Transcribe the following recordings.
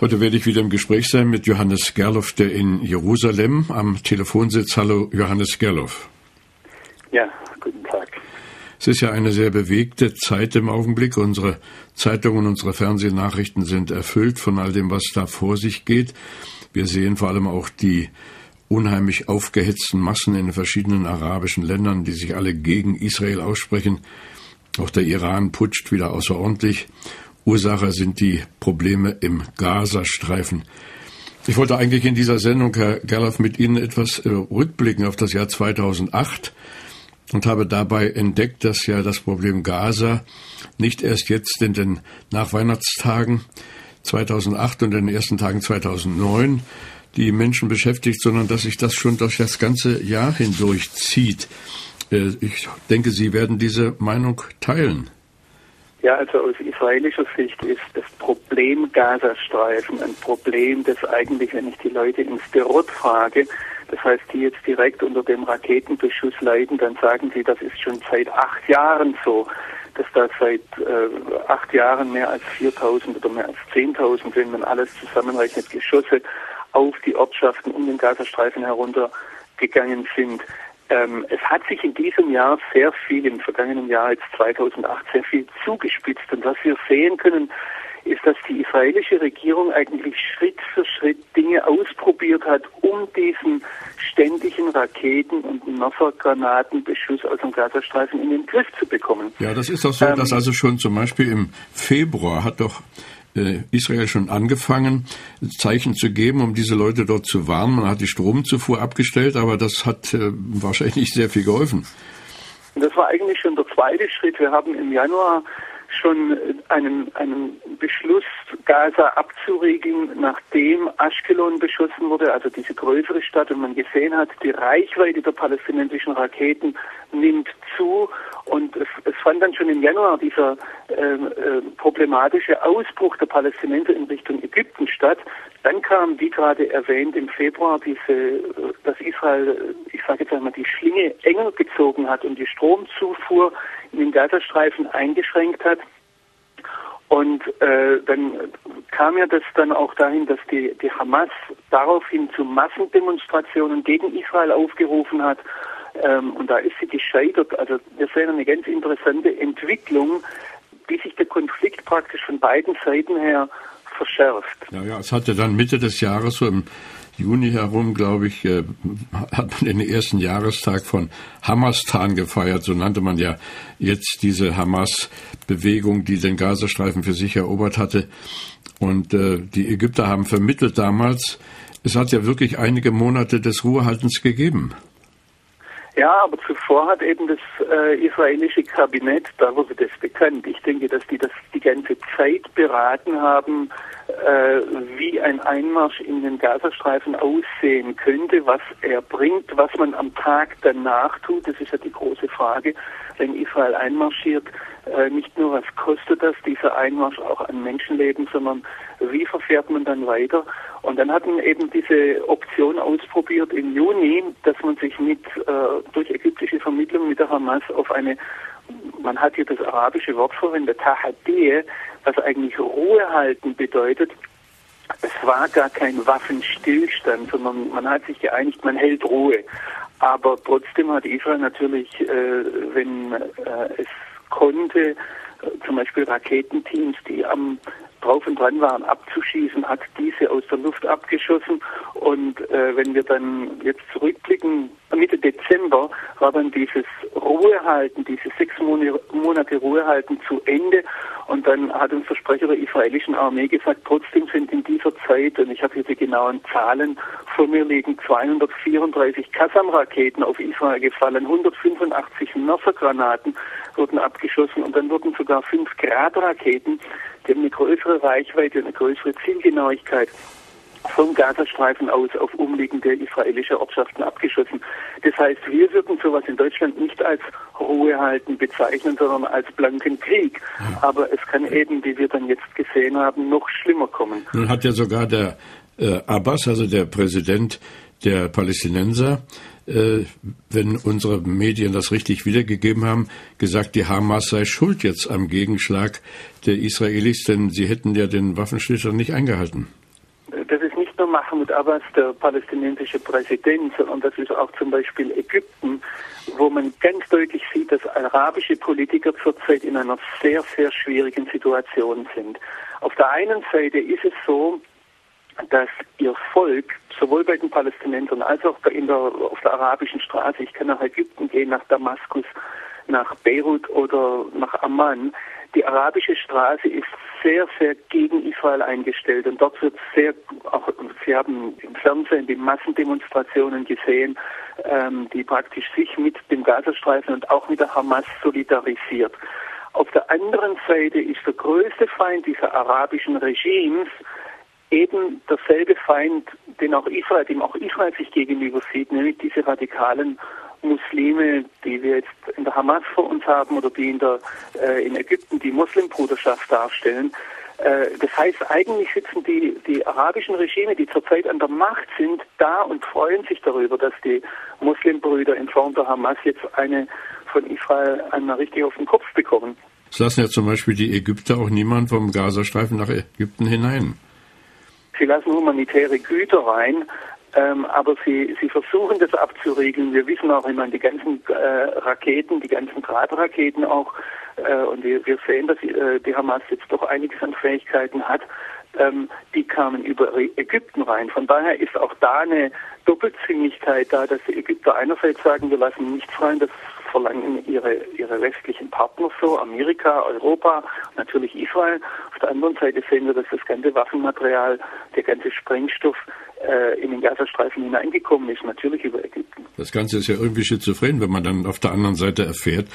Heute werde ich wieder im Gespräch sein mit Johannes Gerloff, der in Jerusalem am Telefon sitzt. Hallo, Johannes Gerloff. Ja, guten Tag. Es ist ja eine sehr bewegte Zeit im Augenblick. Unsere Zeitungen, unsere Fernsehnachrichten sind erfüllt von all dem, was da vor sich geht. Wir sehen vor allem auch die unheimlich aufgehetzten Massen in den verschiedenen arabischen Ländern, die sich alle gegen Israel aussprechen. Auch der Iran putscht wieder außerordentlich. Ursache sind die Probleme im Gazastreifen. Ich wollte eigentlich in dieser Sendung, Herr Gerloff, mit Ihnen etwas äh, rückblicken auf das Jahr 2008 und habe dabei entdeckt, dass ja das Problem Gaza nicht erst jetzt in den Nachweihnachtstagen 2008 und in den ersten Tagen 2009 die Menschen beschäftigt, sondern dass sich das schon durch das ganze Jahr hindurch zieht. Äh, ich denke, Sie werden diese Meinung teilen. Ja, also aus israelischer Sicht ist das Problem Gazastreifen ein Problem, das eigentlich, wenn ich die Leute ins Derot frage, das heißt, die jetzt direkt unter dem Raketenbeschuss leiden, dann sagen sie, das ist schon seit acht Jahren so, dass da seit äh, acht Jahren mehr als 4.000 oder mehr als 10.000, wenn man alles zusammenrechnet, Geschosse auf die Ortschaften um den Gazastreifen heruntergegangen sind. Ähm, es hat sich in diesem Jahr sehr viel, im vergangenen Jahr jetzt 2008, sehr viel zugespitzt. Und was wir sehen können, ist, dass die israelische Regierung eigentlich Schritt für Schritt Dinge ausprobiert hat, um diesen ständigen Raketen- und Messergranatenbeschuss aus dem Gazastreifen in den Griff zu bekommen. Ja, das ist doch so, ähm, dass also schon zum Beispiel im Februar hat doch Israel schon angefangen, Zeichen zu geben, um diese Leute dort zu warnen. Man hat die Stromzufuhr abgestellt, aber das hat äh, wahrscheinlich sehr viel geholfen. Das war eigentlich schon der zweite Schritt. Wir haben im Januar schon einen, einen Beschluss, Gaza abzuriegeln, nachdem Ashkelon beschossen wurde, also diese größere Stadt, und man gesehen hat, die Reichweite der palästinensischen Raketen nimmt zu und es, es fand dann schon im Januar dieser äh, äh, problematische Ausbruch der Palästinenser in Richtung Ägypten statt. Dann kam, wie gerade erwähnt, im Februar diese, dass Israel, ich sage jetzt einmal, die Schlinge enger gezogen hat und die Stromzufuhr in den Gazastreifen eingeschränkt hat. Und äh, dann kam ja das dann auch dahin, dass die, die Hamas daraufhin zu Massendemonstrationen gegen Israel aufgerufen hat. Ähm, und da ist sie gescheitert. Also wir sehen eine ganz interessante Entwicklung, wie sich der Konflikt praktisch von beiden Seiten her verschärft. Ja, ja, es hatte dann Mitte des Jahres so im Juni herum, glaube ich, äh, hat man den ersten Jahrestag von Hamastan gefeiert. So nannte man ja jetzt diese Hamas-Bewegung, die den Gazastreifen für sich erobert hatte. Und äh, die Ägypter haben vermittelt damals, es hat ja wirklich einige Monate des Ruhehaltens gegeben. Ja, aber zuvor hat eben das äh, israelische Kabinett, da wurde das bekannt. Ich denke, dass die das die ganze Zeit beraten haben, äh, wie ein Einmarsch in den Gazastreifen aussehen könnte, was er bringt, was man am Tag danach tut. Das ist ja die große Frage, wenn Israel einmarschiert. Äh, nicht nur, was kostet das, dieser Einmarsch auch an Menschenleben, sondern wie verfährt man dann weiter? Und dann hat man eben diese Option ausprobiert im Juni, dass man sich mit äh, durch ägyptische Vermittlung mit der Hamas auf eine man hat hier das arabische Wort verwendet, Tahadeh, was eigentlich Ruhe halten bedeutet. Es war gar kein Waffenstillstand, sondern man hat sich geeinigt, man hält Ruhe. Aber trotzdem hat Israel natürlich, äh, wenn äh, es konnte, äh, zum Beispiel Raketenteams, die am drauf und dran waren, abzuschießen, hat diese aus der Luft abgeschossen. Und äh, wenn wir dann jetzt zurückblicken, Mitte Dezember war dann dieses Ruhehalten, diese sechs Monate Ruhehalten zu Ende. Und dann hat uns der Sprecher der israelischen Armee gesagt, trotzdem sind in dieser Zeit, und ich habe hier die genauen Zahlen vor mir liegen, 234 Kassam-Raketen auf Israel gefallen, 185 Messergranaten wurden abgeschossen und dann wurden sogar fünf Gradraketen die haben eine größere Reichweite, eine größere Zielgenauigkeit vom Gazastreifen aus auf umliegende israelische Ortschaften abgeschossen. Das heißt, wir würden sowas in Deutschland nicht als Ruhe halten bezeichnen, sondern als blanken Krieg. Aber es kann eben, wie wir dann jetzt gesehen haben, noch schlimmer kommen. Nun hat ja sogar der äh, Abbas, also der Präsident der Palästinenser, wenn unsere Medien das richtig wiedergegeben haben, gesagt, die Hamas sei schuld jetzt am Gegenschlag der Israelis, denn sie hätten ja den Waffenstillstand nicht eingehalten. Das ist nicht nur Mahmoud Abbas, der palästinensische Präsident, sondern das ist auch zum Beispiel Ägypten, wo man ganz deutlich sieht, dass arabische Politiker zurzeit in einer sehr, sehr schwierigen Situation sind. Auf der einen Seite ist es so, dass ihr Volk sowohl bei den Palästinensern als auch in der, auf der arabischen Straße, ich kann nach Ägypten gehen, nach Damaskus, nach Beirut oder nach Amman, die arabische Straße ist sehr, sehr gegen Israel eingestellt und dort wird sehr, auch Sie haben im Fernsehen die Massendemonstrationen gesehen, ähm, die praktisch sich mit dem Gazastreifen und auch mit der Hamas solidarisiert. Auf der anderen Seite ist der größte Feind dieser arabischen Regimes eben derselbe Feind, den auch Israel, dem auch Israel sich gegenüber sieht, nämlich diese radikalen Muslime, die wir jetzt in der Hamas vor uns haben oder die in, der, äh, in Ägypten die Muslimbruderschaft darstellen. Äh, das heißt, eigentlich sitzen die, die arabischen Regime, die zurzeit an der Macht sind, da und freuen sich darüber, dass die Muslimbrüder in Form der Hamas jetzt eine von Israel einmal richtig auf den Kopf bekommen. Es lassen ja zum Beispiel die Ägypter auch niemand vom Gazastreifen nach Ägypten hinein. Sie lassen humanitäre Güter rein, ähm, aber sie, sie versuchen das abzuriegeln. Wir wissen auch immer die ganzen äh, Raketen, die ganzen Drahtraketen auch, äh, und wir, wir sehen, dass die, äh, die Hamas jetzt doch einiges an Fähigkeiten hat. Ähm, die kamen über Ägypten rein. Von daher ist auch da eine Doppelzüngigkeit da, dass die Ägypter einerseits sagen, wir lassen nichts rein, das verlangen ihre, ihre westlichen Partner so, Amerika, Europa, natürlich Israel. Auf der anderen Seite sehen wir, dass das ganze Waffenmaterial, der ganze Sprengstoff äh, in den Gazastreifen hineingekommen ist, natürlich über Ägypten. Das Ganze ist ja irgendwie schizophren, wenn man dann auf der anderen Seite erfährt,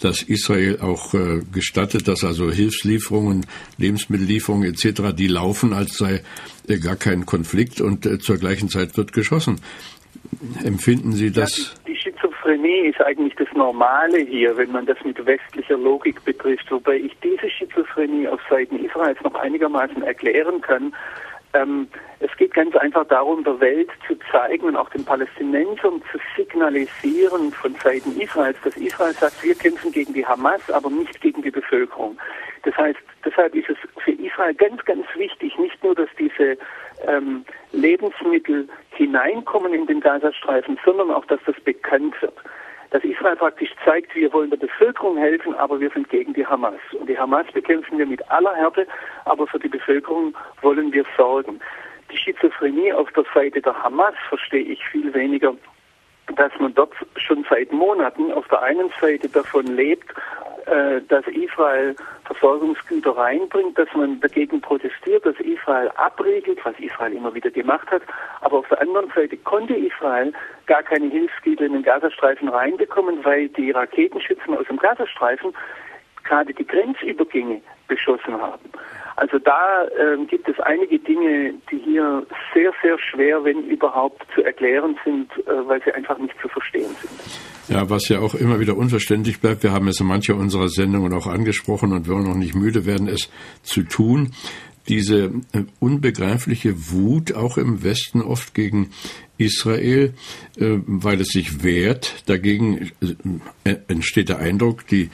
dass Israel auch äh, gestattet, dass also Hilfslieferungen, Lebensmittellieferungen etc., die laufen, als sei äh, gar kein Konflikt und äh, zur gleichen Zeit wird geschossen. Empfinden Sie das? Ja, die, die Schizophrenie ist eigentlich das Normale hier, wenn man das mit westlicher Logik betrifft, wobei ich diese Schizophrenie auf Seiten Israels noch einigermaßen erklären kann. Ähm, es geht ganz einfach darum, der Welt zu zeigen und auch den Palästinensern zu signalisieren von Seiten Israels, dass Israel sagt, wir kämpfen gegen die Hamas, aber nicht gegen die Bevölkerung. Das heißt, deshalb ist es für Israel ganz, ganz wichtig, nicht nur, dass diese ähm, Lebensmittel hineinkommen in den Gazastreifen, sondern auch, dass das bekannt wird dass Israel praktisch zeigt, wir wollen der Bevölkerung helfen, aber wir sind gegen die Hamas. Und die Hamas bekämpfen wir mit aller Härte, aber für die Bevölkerung wollen wir sorgen. Die Schizophrenie auf der Seite der Hamas verstehe ich viel weniger dass man dort schon seit Monaten auf der einen Seite davon lebt, dass Israel Versorgungsgüter reinbringt, dass man dagegen protestiert, dass Israel abriegelt, was Israel immer wieder gemacht hat. Aber auf der anderen Seite konnte Israel gar keine Hilfsgüter in den Gazastreifen reinbekommen, weil die Raketenschützen aus dem Gazastreifen gerade die Grenzübergänge beschossen haben. Also da äh, gibt es einige Dinge, die hier sehr, sehr schwer, wenn überhaupt, zu erklären sind, äh, weil sie einfach nicht zu verstehen sind. Ja, was ja auch immer wieder unverständlich bleibt, wir haben es in mancher unserer Sendungen auch angesprochen und wollen noch nicht müde werden, es zu tun. Diese äh, unbegreifliche Wut auch im Westen oft gegen Israel, äh, weil es sich wehrt. Dagegen äh, entsteht der Eindruck, die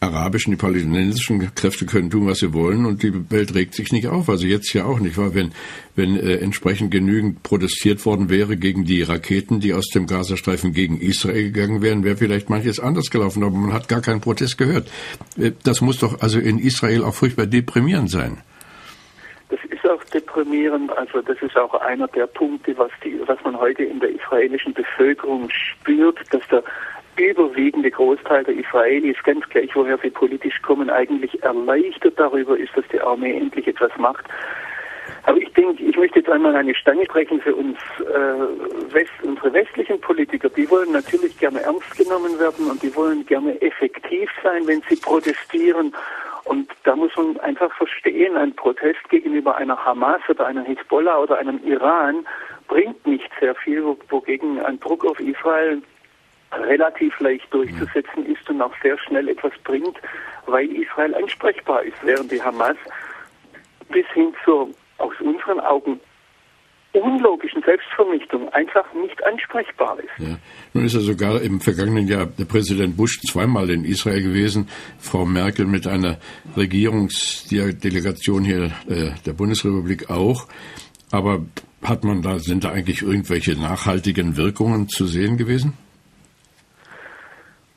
arabischen, die palästinensischen Kräfte können tun, was sie wollen und die Welt regt sich nicht auf. Also jetzt ja auch nicht, weil wenn, wenn äh, entsprechend genügend protestiert worden wäre gegen die Raketen, die aus dem Gazastreifen gegen Israel gegangen wären, wäre vielleicht manches anders gelaufen, aber man hat gar keinen Protest gehört. Äh, das muss doch also in Israel auch furchtbar deprimierend sein. Das ist auch deprimierend, also das ist auch einer der Punkte, was, die, was man heute in der israelischen Bevölkerung spürt, dass der überwiegende Großteil der Israelis, ganz gleich woher sie politisch kommen, eigentlich erleichtert darüber ist, dass die Armee endlich etwas macht. Aber ich denke, ich möchte jetzt einmal eine Stange brechen für uns, äh, West, unsere westlichen Politiker. Die wollen natürlich gerne ernst genommen werden und die wollen gerne effektiv sein, wenn sie protestieren Und da muss man einfach verstehen, ein Protest gegenüber einer Hamas oder einer Hezbollah oder einem Iran bringt nicht sehr viel, wogegen ein Druck auf Israel relativ leicht durchzusetzen ist und auch sehr schnell etwas bringt, weil Israel ansprechbar ist, während die Hamas bis hin zur aus unseren Augen unlogischen Selbstvernichtung einfach nicht ansprechbar ist. Ja. Nun ist ja sogar im vergangenen Jahr der Präsident Bush zweimal in Israel gewesen, Frau Merkel mit einer Regierungsdelegation hier äh, der Bundesrepublik auch. Aber hat man da, sind da eigentlich irgendwelche nachhaltigen Wirkungen zu sehen gewesen?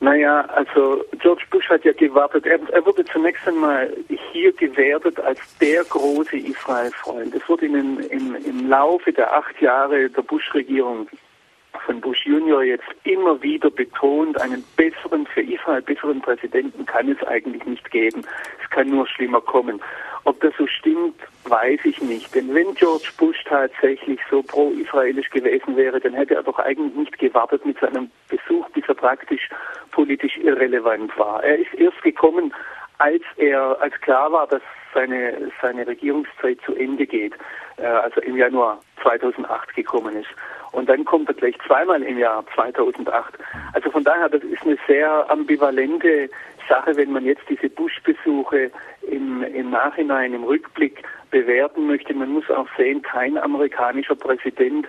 Naja, also George Bush hat ja gewartet. Er, er wurde zunächst einmal hier gewertet als der große Israel-Freund. Es wurde im, im, im Laufe der acht Jahre der Bush-Regierung von Bush Junior jetzt immer wieder betont, einen besseren, für Israel besseren Präsidenten kann es eigentlich nicht geben. Es kann nur schlimmer kommen. Ob das so stimmt, weiß ich nicht. Denn wenn George Bush tatsächlich so pro-israelisch gewesen wäre, dann hätte er doch eigentlich nicht gewartet mit seinem Besuch, bis er praktisch politisch irrelevant war. Er ist erst gekommen, als er, als klar war, dass seine, seine Regierungszeit zu Ende geht, äh, also im Januar 2008 gekommen ist. Und dann kommt er gleich zweimal im Jahr 2008. Also von daher, das ist eine sehr ambivalente Sache, wenn man jetzt diese Bush-Besuche im, im Nachhinein, im Rückblick bewerten möchte. Man muss auch sehen, kein amerikanischer Präsident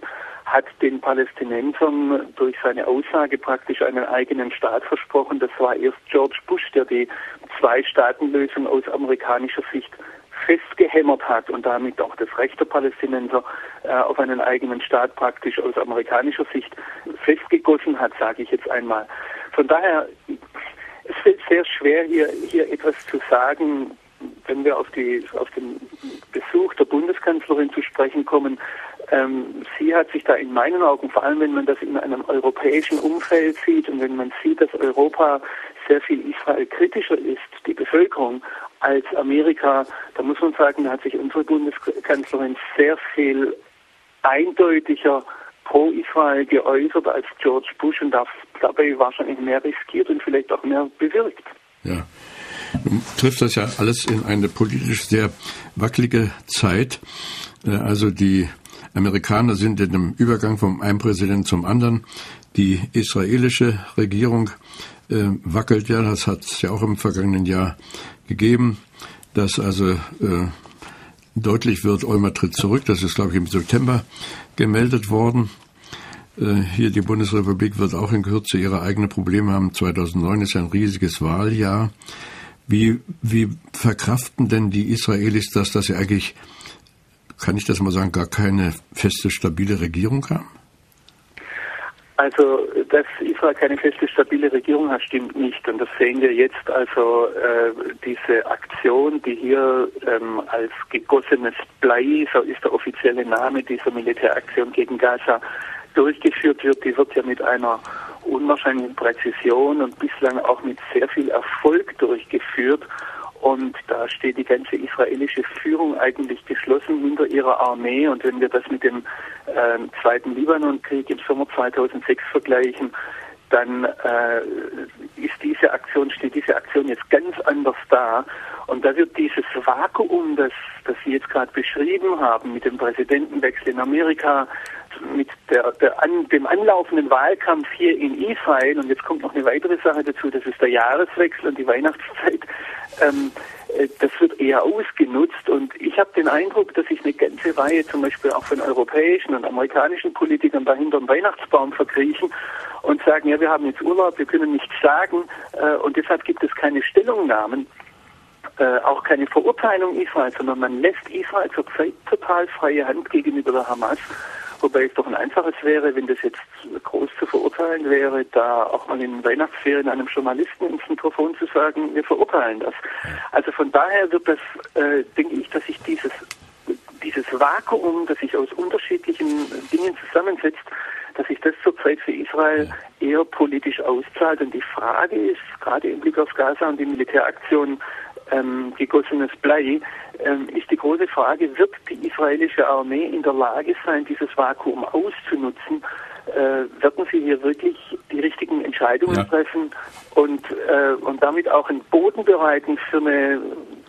hat den Palästinensern durch seine Aussage praktisch einen eigenen Staat versprochen. Das war erst George Bush, der die Zwei-Staaten-Lösung aus amerikanischer Sicht festgehämmert hat und damit auch das Recht der Palästinenser äh, auf einen eigenen Staat praktisch aus amerikanischer Sicht festgegossen hat, sage ich jetzt einmal. Von daher, es fällt sehr schwer, hier, hier etwas zu sagen, wenn wir auf, die, auf den Besuch der Bundeskanzlerin zu sprechen kommen. Ähm, sie hat sich da in meinen Augen, vor allem wenn man das in einem europäischen Umfeld sieht und wenn man sieht, dass Europa sehr viel Israel kritischer ist, die Bevölkerung, als Amerika, da muss man sagen, da hat sich unsere Bundeskanzlerin sehr viel eindeutiger pro Israel geäußert als George Bush und dabei wahrscheinlich mehr riskiert und vielleicht auch mehr bewirkt. Ja. Trifft das ja alles in eine politisch sehr wackelige Zeit. Äh, also die Amerikaner sind in einem Übergang vom einen Präsidenten zum anderen. Die israelische Regierung äh, wackelt ja, das hat es ja auch im vergangenen Jahr gegeben, dass also äh, deutlich wird, Olmer tritt zurück. Das ist, glaube ich, im September gemeldet worden. Äh, hier die Bundesrepublik wird auch in Kürze ihre eigenen Probleme haben. 2009 ist ein riesiges Wahljahr. Wie, wie verkraften denn die Israelis das, dass sie eigentlich, kann ich das mal sagen, gar keine feste, stabile Regierung haben? Also, dass Israel keine feste, stabile Regierung hat, stimmt nicht. Und das sehen wir jetzt. Also, äh, diese Aktion, die hier ähm, als gegossenes Blei, so ist der offizielle Name dieser Militäraktion gegen Gaza, durchgeführt wird, die wird ja mit einer unwahrscheinlichen Präzision und bislang auch mit sehr viel Erfolg durchgeführt. Und da steht die ganze israelische Führung eigentlich geschlossen hinter ihrer Armee. Und wenn wir das mit dem äh, Zweiten Libanonkrieg im Sommer 2006 vergleichen, dann äh, ist diese Aktion, steht diese Aktion jetzt ganz anders da. Und da wird dieses Vakuum, das, das Sie jetzt gerade beschrieben haben, mit dem Präsidentenwechsel in Amerika, mit der, der an, dem anlaufenden Wahlkampf hier in Israel, und jetzt kommt noch eine weitere Sache dazu, das ist der Jahreswechsel und die Weihnachtszeit, ähm, äh, das wird eher ausgenutzt. Und ich habe den Eindruck, dass sich eine ganze Reihe zum Beispiel auch von europäischen und amerikanischen Politikern dahinter einen Weihnachtsbaum verkriechen und sagen, ja, wir haben jetzt Urlaub, wir können nichts sagen äh, und deshalb gibt es keine Stellungnahmen. Äh, auch keine Verurteilung Israels, sondern man lässt Israel zurzeit total freie Hand gegenüber der Hamas Wobei es doch ein einfaches wäre, wenn das jetzt groß zu verurteilen wäre, da auch mal in Weihnachtsferien einem Journalisten ins Mikrofon zu sagen, wir verurteilen das. Also von daher wird das, äh, denke ich, dass sich dieses, dieses Vakuum, das sich aus unterschiedlichen Dingen zusammensetzt, dass sich das zurzeit für Israel eher politisch auszahlt. Und die Frage ist, gerade im Blick auf Gaza und die Militäraktion, ähm, gegossenes Blei, ähm, ist die große Frage, wird die israelische Armee in der Lage sein, dieses Vakuum auszunutzen? Äh, werden sie hier wirklich die richtigen Entscheidungen ja. treffen und, äh, und damit auch einen Boden bereiten für eine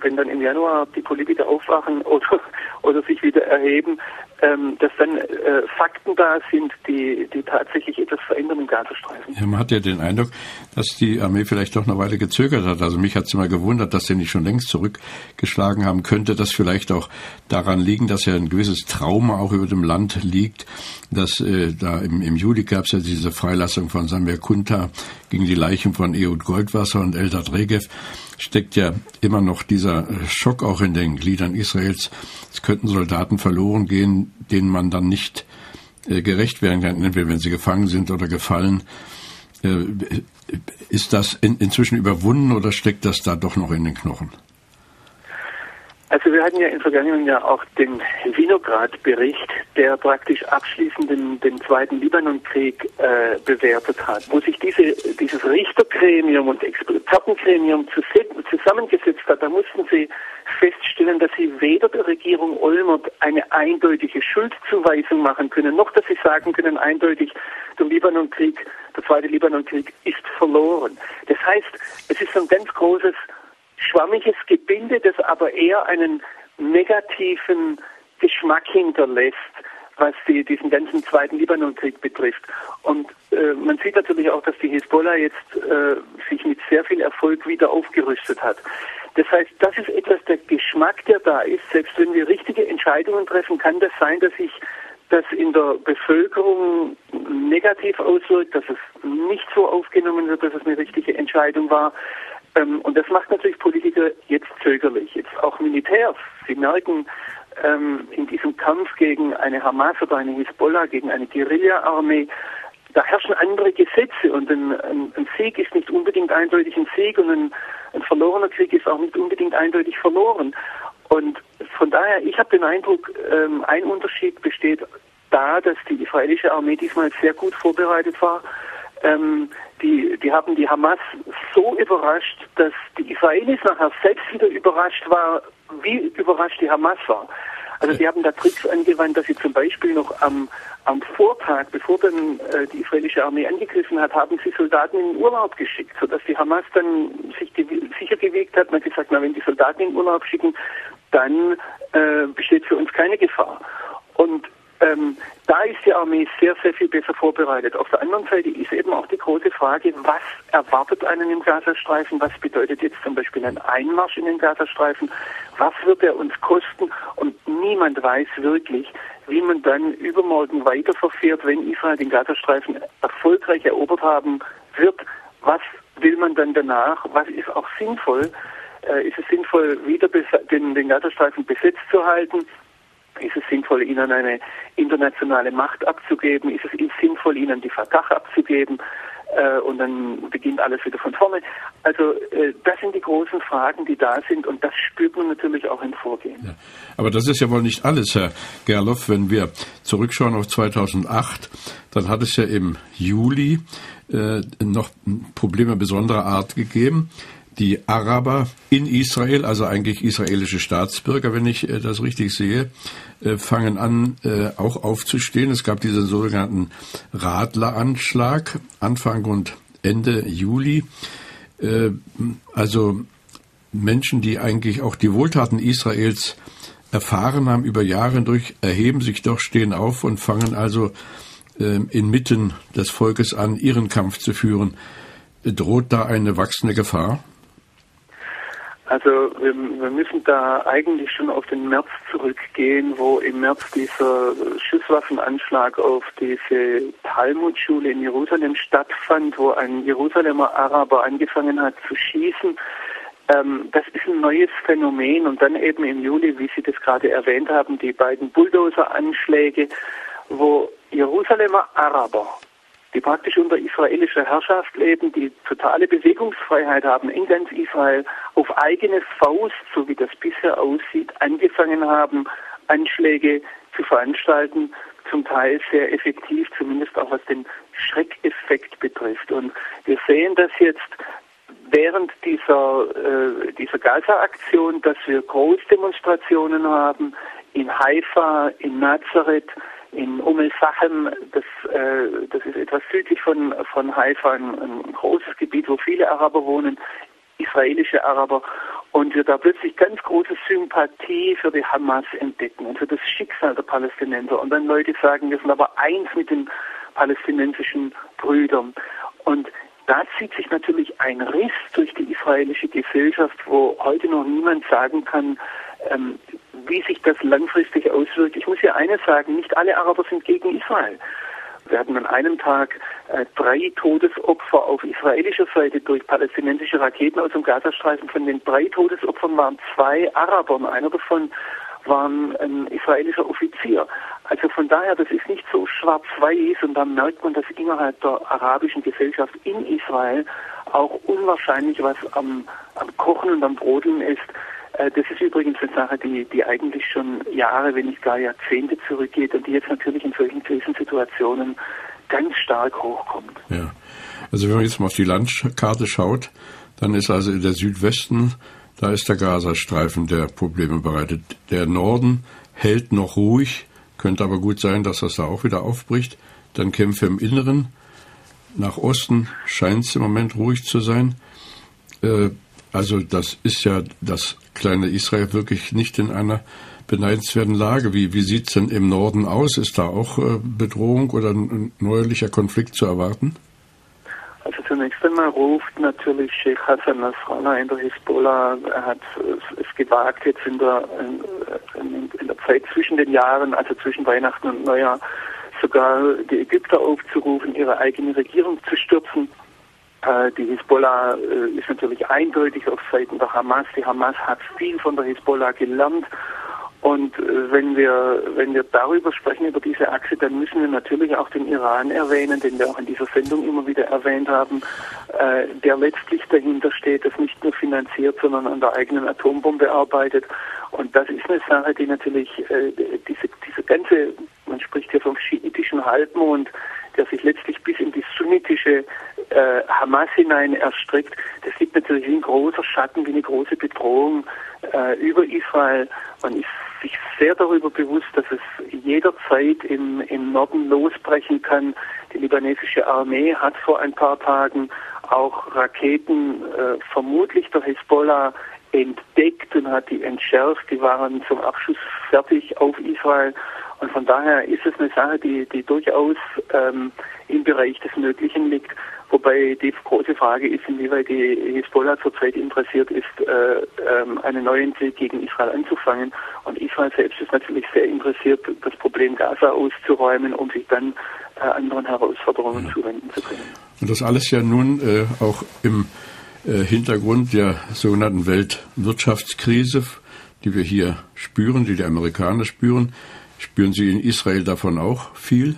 wenn dann im Januar die Politiker aufwachen oder, oder sich wieder erheben, ähm, dass dann äh, Fakten da sind, die, die tatsächlich etwas verändern im Gazastreifen. Ja, man hat ja den Eindruck, dass die Armee vielleicht doch eine Weile gezögert hat. Also mich hat es immer gewundert, dass sie nicht schon längst zurückgeschlagen haben. Könnte das vielleicht auch daran liegen, dass ja ein gewisses Trauma auch über dem Land liegt, dass äh, da im, im Juli gab es ja diese Freilassung von Samir Kunta gegen die Leichen von Ehud Goldwasser und Eldad Regev steckt ja immer noch dieser äh, Schock auch in den Gliedern Israels. Es könnten Soldaten verloren gehen, denen man dann nicht äh, gerecht werden kann, entweder wenn sie gefangen sind oder gefallen. Äh, ist das in, inzwischen überwunden oder steckt das da doch noch in den Knochen? Also wir hatten ja im vergangenen Jahr auch den Vinograd-Bericht, der praktisch abschließend den, den zweiten Libanonkrieg äh, bewertet hat, wo sich diese, dieses Richtergremium und Expertengremium zusammengesetzt hat. Da mussten sie feststellen, dass sie weder der Regierung Olmert eine eindeutige Schuldzuweisung machen können, noch dass sie sagen können eindeutig, der Libanonkrieg, der zweite Libanonkrieg ist verloren. Das heißt, es ist ein ganz großes schwammiges Gebilde, das aber eher einen negativen Geschmack hinterlässt, was die, diesen ganzen zweiten Libanonkrieg betrifft. Und äh, man sieht natürlich auch, dass die Hisbollah jetzt äh, sich mit sehr viel Erfolg wieder aufgerüstet hat. Das heißt, das ist etwas der Geschmack, der da ist. Selbst wenn wir richtige Entscheidungen treffen, kann das sein, dass sich das in der Bevölkerung negativ auswirkt, dass es nicht so aufgenommen wird, dass es eine richtige Entscheidung war. Ähm, und das macht natürlich Politiker jetzt zögerlich, jetzt auch Militärs. Sie merken ähm, in diesem Kampf gegen eine Hamas oder eine Hisbollah, gegen eine Guerilla-Armee, da herrschen andere Gesetze und ein, ein, ein, Sieg ist nicht unbedingt eindeutig ein Sieg und ein, ein verlorener Krieg ist auch nicht unbedingt eindeutig verloren. Und von daher, ich habe den Eindruck, ähm, ein Unterschied besteht da, dass die israelische Armee diesmal sehr gut vorbereitet war. Ähm, die, die haben die Hamas so überrascht, dass die Israelis nachher selbst wieder überrascht war, wie überrascht die Hamas war. Also die haben da Tricks angewandt, dass sie zum Beispiel noch am, am Vortag, bevor dann äh, die israelische Armee angegriffen hat, haben sie Soldaten in den Urlaub geschickt, sodass die Hamas dann sich sicher gewegt hat und hat gesagt, na wenn die Soldaten in den Urlaub schicken, dann äh, besteht für uns keine Gefahr. Und ähm, da ist die Armee sehr, sehr viel besser vorbereitet. Auf der anderen Seite ist eben auch die große Frage, was erwartet einen im Gazastreifen? Was bedeutet jetzt zum Beispiel ein Einmarsch in den Gazastreifen? Was wird er uns kosten? Und niemand weiß wirklich, wie man dann übermorgen weiterverfährt, wenn Israel den Gazastreifen erfolgreich erobert haben wird. Was will man dann danach? Was ist auch sinnvoll? Äh, ist es sinnvoll, wieder den, den Gazastreifen besetzt zu halten? Ist es sinnvoll, ihnen eine internationale Macht abzugeben? Ist es sinnvoll, ihnen die Fatah abzugeben? Äh, und dann beginnt alles wieder von vorne. Also äh, das sind die großen Fragen, die da sind und das spürt man natürlich auch im Vorgehen. Ja. Aber das ist ja wohl nicht alles, Herr Gerloff. Wenn wir zurückschauen auf 2008, dann hat es ja im Juli äh, noch Probleme besonderer Art gegeben die Araber in Israel, also eigentlich israelische Staatsbürger, wenn ich äh, das richtig sehe, äh, fangen an, äh, auch aufzustehen. Es gab diesen sogenannten Radleranschlag Anfang und Ende Juli. Also Menschen, die eigentlich auch die Wohltaten Israels erfahren haben über Jahre hindurch, erheben sich doch, stehen auf und fangen also inmitten des Volkes an, ihren Kampf zu führen. Droht da eine wachsende Gefahr? Also wir, wir, müssen da eigentlich schon auf den März zurückgehen, wo im März dieser Schusswaffenanschlag auf diese Talmudschule in Jerusalem stattfand, wo ein Jerusalemer Araber angefangen hat zu schießen. Ähm, das ist ein neues Phänomen und dann eben im Juli, wie Sie das gerade erwähnt haben, die beiden Bulldozer-Anschläge, wo Jerusalemer Araber die praktisch unter israelischer Herrschaft leben, die totale Bewegungsfreiheit haben in ganz Israel, auf eigene Faust, so wie das bisher aussieht, angefangen haben, Anschläge zu veranstalten, zum Teil sehr effektiv, zumindest auch was den Schreckeffekt betrifft. Und wir sehen das jetzt während dieser, äh, dieser Gaza-Aktion, dass wir Großdemonstrationen haben in Haifa, in Nazareth, in Umm el-Fachem, das, äh, das ist etwas südlich von, von Haifa, ein, ein, großes Gebiet, wo viele Araber wohnen, israelische Araber. und wir da plötzlich ganz große Sympathie für die Hamas entdecken und für das Schicksal der Palästinenser und dann Leute sagen, wir sind aber eins mit den palästinensischen Brüdern. Und da zieht sich natürlich ein Riss durch die israelische Gesellschaft, wo heute noch niemand sagen kann, ähm, wie sich das langfristig auswirkt. Ich muss hier eines sagen, nicht alle Araber sind gegen Israel. Wir hatten an einem Tag äh, drei Todesopfer auf israelischer Seite durch palästinensische Raketen aus dem Gazastreifen. Von den drei Todesopfern waren zwei Araber und einer davon war ein israelischer Offizier. Also von daher, das ist nicht so schwarz-weiß und da merkt man, dass innerhalb der arabischen Gesellschaft in Israel auch unwahrscheinlich was am, am Kochen und am Brodeln ist. Äh, das ist übrigens eine Sache, die, die eigentlich schon Jahre, wenn nicht gar Jahrzehnte zurückgeht und die jetzt natürlich in solchen Krisensituationen ganz stark hochkommt. Ja, also wenn man jetzt mal auf die Landkarte schaut, dann ist also in der Südwesten, da ist der Gazastreifen, der Probleme bereitet. Der Norden hält noch ruhig, könnte aber gut sein, dass das da auch wieder aufbricht. Dann Kämpfe im Inneren. Nach Osten scheint es im Moment ruhig zu sein. Äh, also das ist ja das kleine Israel wirklich nicht in einer beneidenswerten Lage. Wie, wie sieht es denn im Norden aus? Ist da auch äh, Bedrohung oder ein neuerlicher Konflikt zu erwarten? Also zunächst einmal ruft natürlich Sheikh Hassan Nasrallah in der Hisbollah, er hat es gewagt, jetzt in der, in, in der Zeit zwischen den Jahren, also zwischen Weihnachten und Neujahr, sogar die Ägypter aufzurufen, ihre eigene Regierung zu stürzen. Äh, die Hisbollah äh, ist natürlich eindeutig auf Seiten der Hamas. Die Hamas hat viel von der Hisbollah gelernt. Und äh, wenn wir, wenn wir darüber sprechen, über diese Achse, dann müssen wir natürlich auch den Iran erwähnen, den wir auch in dieser Sendung immer wieder erwähnt haben, der letztlich dahinter steht, das nicht nur finanziert, sondern an der eigenen Atombombe arbeitet. Und das ist eine Sache, die natürlich diese, diese ganze, man spricht hier vom schiitischen Halbmond, der sich letztlich bis in die sunnitische äh, Hamas hinein erstreckt, das liegt natürlich wie ein großer Schatten, wie eine große Bedrohung äh, über Israel. Man ist sich sehr darüber bewusst, dass es jederzeit im, im Norden losbrechen kann. Die libanesische Armee hat vor ein paar Tagen auch Raketen äh, vermutlich der Hezbollah entdeckt und hat die entschärft. Die waren zum Abschuss fertig auf Israel. Und von daher ist es eine Sache, die, die durchaus ähm, im Bereich des Möglichen liegt. Wobei die große Frage ist, inwieweit die Hisbollah zurzeit interessiert ist, äh, ähm, einen neuen Krieg gegen Israel anzufangen. Und Israel selbst ist natürlich sehr interessiert, das Problem Gaza auszuräumen, um sich dann äh, anderen Herausforderungen ja. zuwenden zu können. Und das alles ja nun äh, auch im äh, Hintergrund der sogenannten Weltwirtschaftskrise, die wir hier spüren, die die Amerikaner spüren. Spüren Sie in Israel davon auch viel?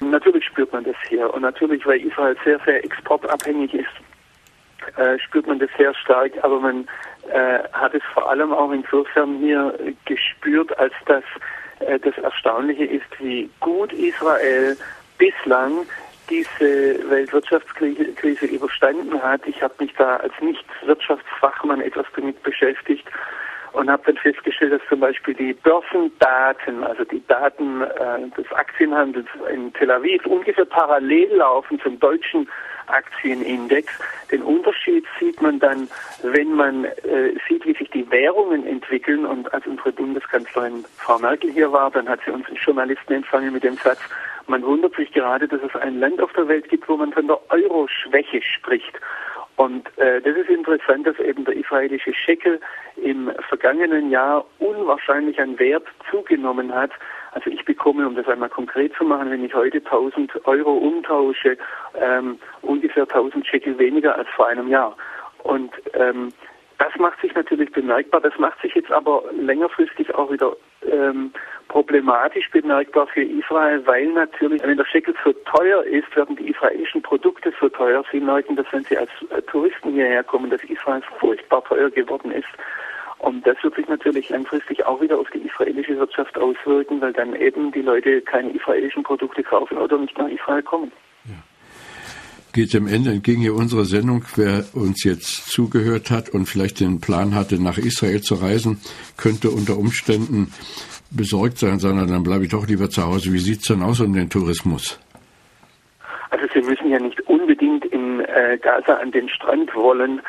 Natürlich spürt man das hier. Und natürlich, weil Israel sehr, sehr exportabhängig ist, äh, spürt man das sehr stark. Aber man äh, hat es vor allem auch insofern hier gespürt, als dass äh, das Erstaunliche ist, wie gut Israel bislang diese Weltwirtschaftskrise überstanden hat. Ich habe mich da als Nicht-Wirtschaftsfachmann etwas damit beschäftigt und habe dann festgestellt, dass zum Beispiel die Börsendaten, also die Daten äh, des Aktienhandels in Tel Aviv ungefähr parallel laufen zum deutschen Aktienindex. Den Unterschied sieht man dann, wenn man äh, sieht, wie sich die Währungen entwickeln. Und als unsere Bundeskanzlerin Frau Merkel hier war, dann hat sie uns Journalisten empfangen mit dem Satz, man wundert sich gerade, dass es ein Land auf der Welt gibt, wo man von der Euro-Schwäche spricht. Und äh, das ist interessant, dass eben der israelische Shekel im vergangenen Jahr unwahrscheinlich an Wert zugenommen hat. Also ich bekomme, um das einmal konkret zu machen, wenn ich heute 1000 Euro umtausche, ähm, ungefähr 1000 Shekel weniger als vor einem Jahr. Und ähm, das macht sich natürlich bemerkbar. Das macht sich jetzt aber längerfristig auch wieder ähm, problematisch bemerkbar für Israel, weil natürlich, wenn der Shekel so teuer ist, werden die israelischen Produkte so teuer. Sie merken, dass wenn sie als äh, Touristen hierher kommen, dass Israel furchtbar teuer geworden ist. Und das wird sich natürlich langfristig auch wieder auf die israelische Wirtschaft auswirken, weil dann eben die Leute keine israelischen Produkte kaufen oder nicht nach Israel kommen geht dem Ende entgegen hier unsere Sendung. Wer uns jetzt zugehört hat und vielleicht den Plan hatte, nach Israel zu reisen, könnte unter Umständen besorgt sein, sondern dann bleibe ich doch lieber zu Hause. Wie sieht es denn aus um den Tourismus? Also Sie müssen ja nicht unbedingt in äh, Gaza an den Strand wollen,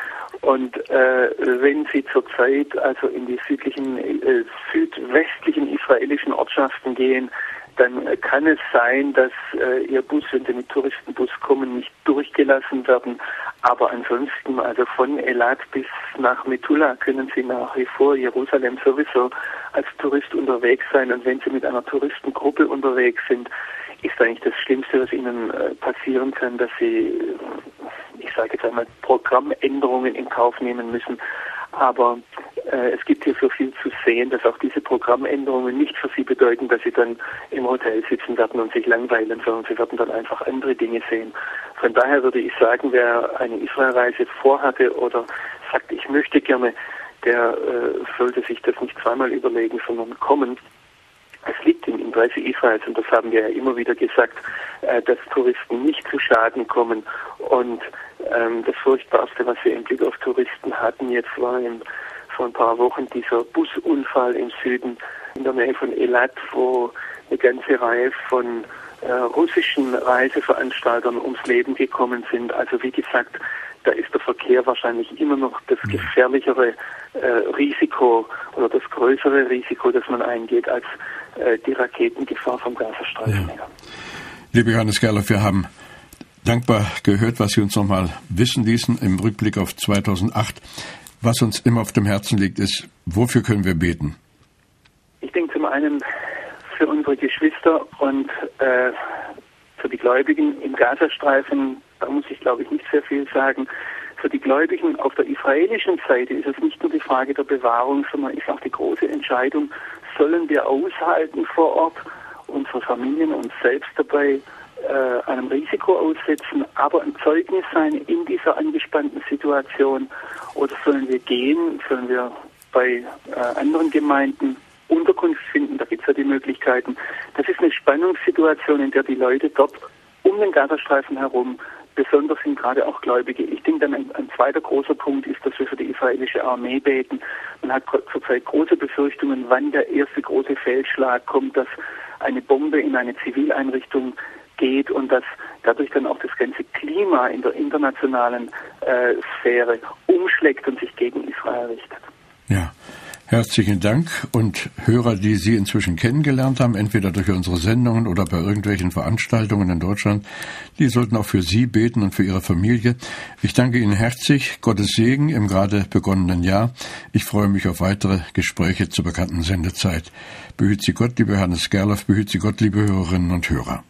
Und äh, wenn Sie zurzeit also in die südlichen, äh, südwestlichen israelischen Ortschaften gehen, dann kann es sein, dass äh, Ihr Bus, wenn Sie mit Touristenbus kommen, nicht durchgelassen werden. Aber ansonsten, also von Elat bis nach Metula können Sie nach wie vor Jerusalem sowieso als Tourist unterwegs sein. Und wenn Sie mit einer Touristengruppe unterwegs sind, ist eigentlich das Schlimmste, was Ihnen äh, passieren kann, dass Sie, äh, ich sage jetzt einmal, Programmänderungen in Kauf nehmen müssen. Aber äh, es gibt hier so viel zu sehen, dass auch diese Programmänderungen nicht für Sie bedeuten, dass Sie dann im Hotel sitzen werden und sich langweilen, sondern Sie werden dann einfach andere Dinge sehen. Von daher würde ich sagen, wer eine Israelreise vorhatte oder sagt, ich möchte gerne, der äh, sollte sich das nicht zweimal überlegen, sondern kommen. Es liegt im Interesse Israels, und das haben wir ja immer wieder gesagt, äh, dass Touristen nicht zu Schaden kommen. Und ähm, das Furchtbarste, was wir im Blick auf Touristen hatten, jetzt war im, vor ein paar Wochen dieser Busunfall im Süden in der Nähe von Elat, wo eine ganze Reihe von äh, russischen Reiseveranstaltern ums Leben gekommen sind. Also wie gesagt, da ist der Verkehr wahrscheinlich immer noch das gefährlichere äh, Risiko oder das größere Risiko, das man eingeht, als äh, die Raketengefahr vom Gazastreifen ja. her. Lieber Johannes Gerloff, wir haben dankbar gehört, was Sie uns nochmal wissen ließen im Rückblick auf 2008. Was uns immer auf dem Herzen liegt, ist, wofür können wir beten? Ich denke zum einen für unsere Geschwister und äh, für die Gläubigen im Gazastreifen, da muss ich glaube ich nicht sehr viel sagen. Für die Gläubigen auf der israelischen Seite ist es nicht nur die Frage der Bewahrung, sondern ist auch die große Entscheidung, sollen wir aushalten vor Ort, unsere Familien uns selbst dabei äh, einem Risiko aussetzen, aber ein Zeugnis sein in dieser angespannten Situation? Oder sollen wir gehen? Sollen wir bei äh, anderen Gemeinden Unterkunft finden? Da gibt es ja die Möglichkeiten. Das ist eine Spannungssituation, in der die Leute dort um den Gazastreifen herum besonders sind gerade auch Gläubige. Ich denke dann ein, ein, zweiter großer Punkt ist, dass wir für die israelische Armee beten. Man hat zurzeit große Befürchtungen, wann der erste große Fehlschlag kommt, dass eine Bombe in eine Zivileinrichtung geht und dass dadurch dann auch das ganze Klima in der internationalen äh, Sphäre umschlägt und sich gegen Israel richtet. Ja. Herzlichen Dank und Hörer, die Sie inzwischen kennengelernt haben, entweder durch unsere Sendungen oder bei irgendwelchen Veranstaltungen in Deutschland, die sollten auch für Sie beten und für Ihre Familie. Ich danke Ihnen herzlich. Gottes Segen im gerade begonnenen Jahr. Ich freue mich auf weitere Gespräche zur bekannten Sendezeit. Behüt Sie Gott, liebe Hannes Gerloff, behüt Sie Gott, liebe Hörerinnen und Hörer.